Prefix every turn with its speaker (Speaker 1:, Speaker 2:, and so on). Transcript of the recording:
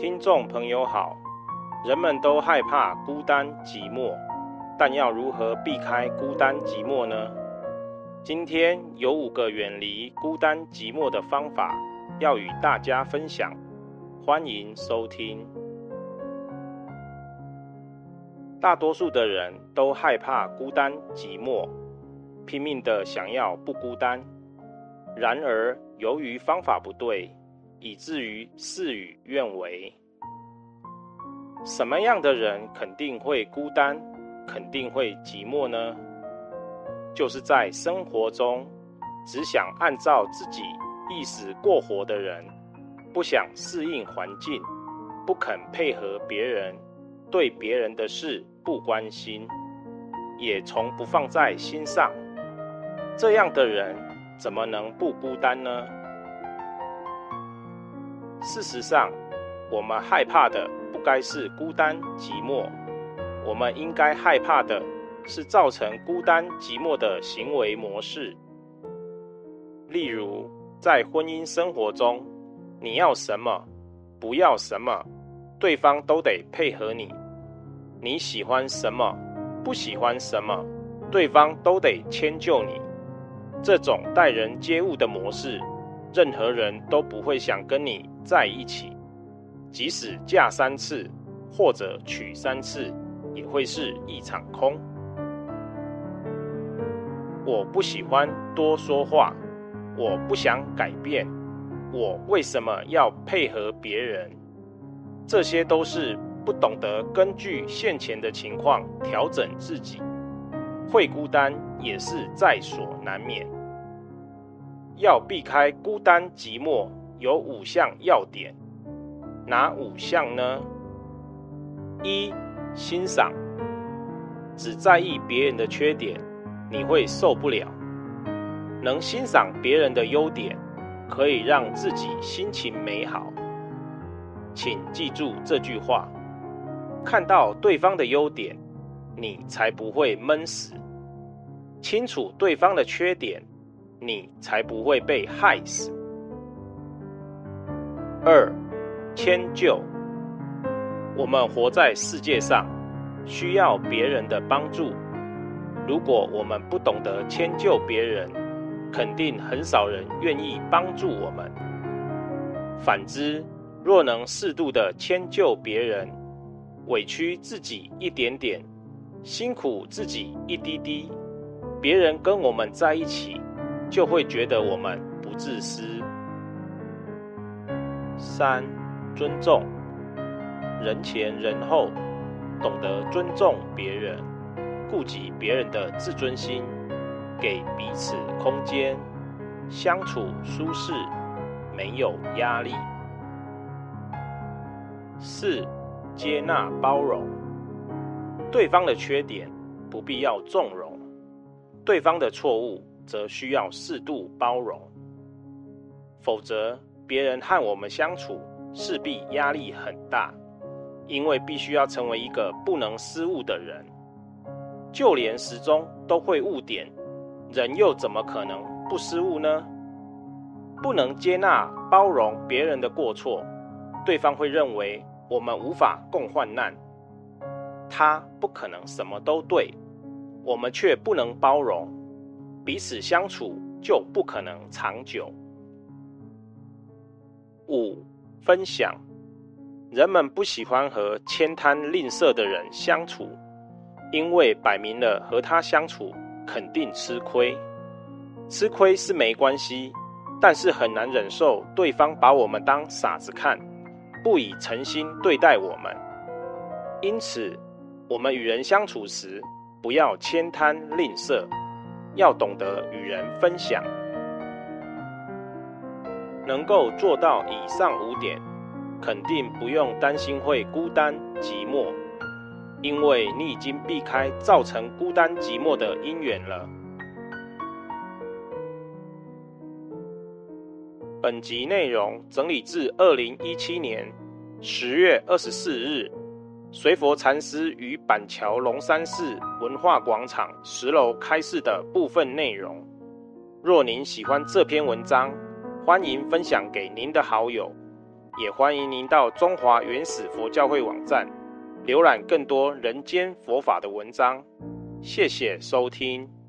Speaker 1: 听众朋友好，人们都害怕孤单寂寞，但要如何避开孤单寂寞呢？今天有五个远离孤单寂寞的方法要与大家分享，欢迎收听。大多数的人都害怕孤单寂寞，拼命的想要不孤单，然而由于方法不对，以至于事与愿违。什么样的人肯定会孤单，肯定会寂寞呢？就是在生活中只想按照自己意思过活的人，不想适应环境，不肯配合别人，对别人的事不关心，也从不放在心上。这样的人怎么能不孤单呢？事实上，我们害怕的不该是孤单寂寞，我们应该害怕的是造成孤单寂寞的行为模式。例如，在婚姻生活中，你要什么，不要什么，对方都得配合你；你喜欢什么，不喜欢什么，对方都得迁就你。这种待人接物的模式，任何人都不会想跟你在一起，即使嫁三次或者娶三次，也会是一场空。我不喜欢多说话，我不想改变，我为什么要配合别人？这些都是不懂得根据现前的情况调整自己，会孤单也是在所难免。要避开孤单寂寞，有五项要点。哪五项呢？一、欣赏。只在意别人的缺点，你会受不了。能欣赏别人的优点，可以让自己心情美好。请记住这句话：看到对方的优点，你才不会闷死；清楚对方的缺点，你才不会被害死。二、迁就。我们活在世界上，需要别人的帮助。如果我们不懂得迁就别人，肯定很少人愿意帮助我们。反之，若能适度的迁就别人，委屈自己一点点，辛苦自己一滴滴，别人跟我们在一起，就会觉得我们不自私。三、尊重，人前人后，懂得尊重别人，顾及别人的自尊心，给彼此空间，相处舒适，没有压力。四、接纳包容，对方的缺点不必要纵容，对方的错误。则需要适度包容，否则别人和我们相处势必压力很大，因为必须要成为一个不能失误的人，就连时钟都会误点，人又怎么可能不失误呢？不能接纳包容别人的过错，对方会认为我们无法共患难，他不可能什么都对，我们却不能包容。彼此相处就不可能长久。五、分享，人们不喜欢和慳贪吝啬的人相处，因为摆明了和他相处肯定吃亏。吃亏是没关系，但是很难忍受对方把我们当傻子看，不以诚心对待我们。因此，我们与人相处时，不要慳贪吝啬。要懂得与人分享，能够做到以上五点，肯定不用担心会孤单寂寞，因为你已经避开造成孤单寂寞的因缘了。本集内容整理自二零一七年十月二十四日。随佛禅师于板桥龙山寺文化广场十楼开示的部分内容。若您喜欢这篇文章，欢迎分享给您的好友，也欢迎您到中华原始佛教会网站浏览更多人间佛法的文章。谢谢收听。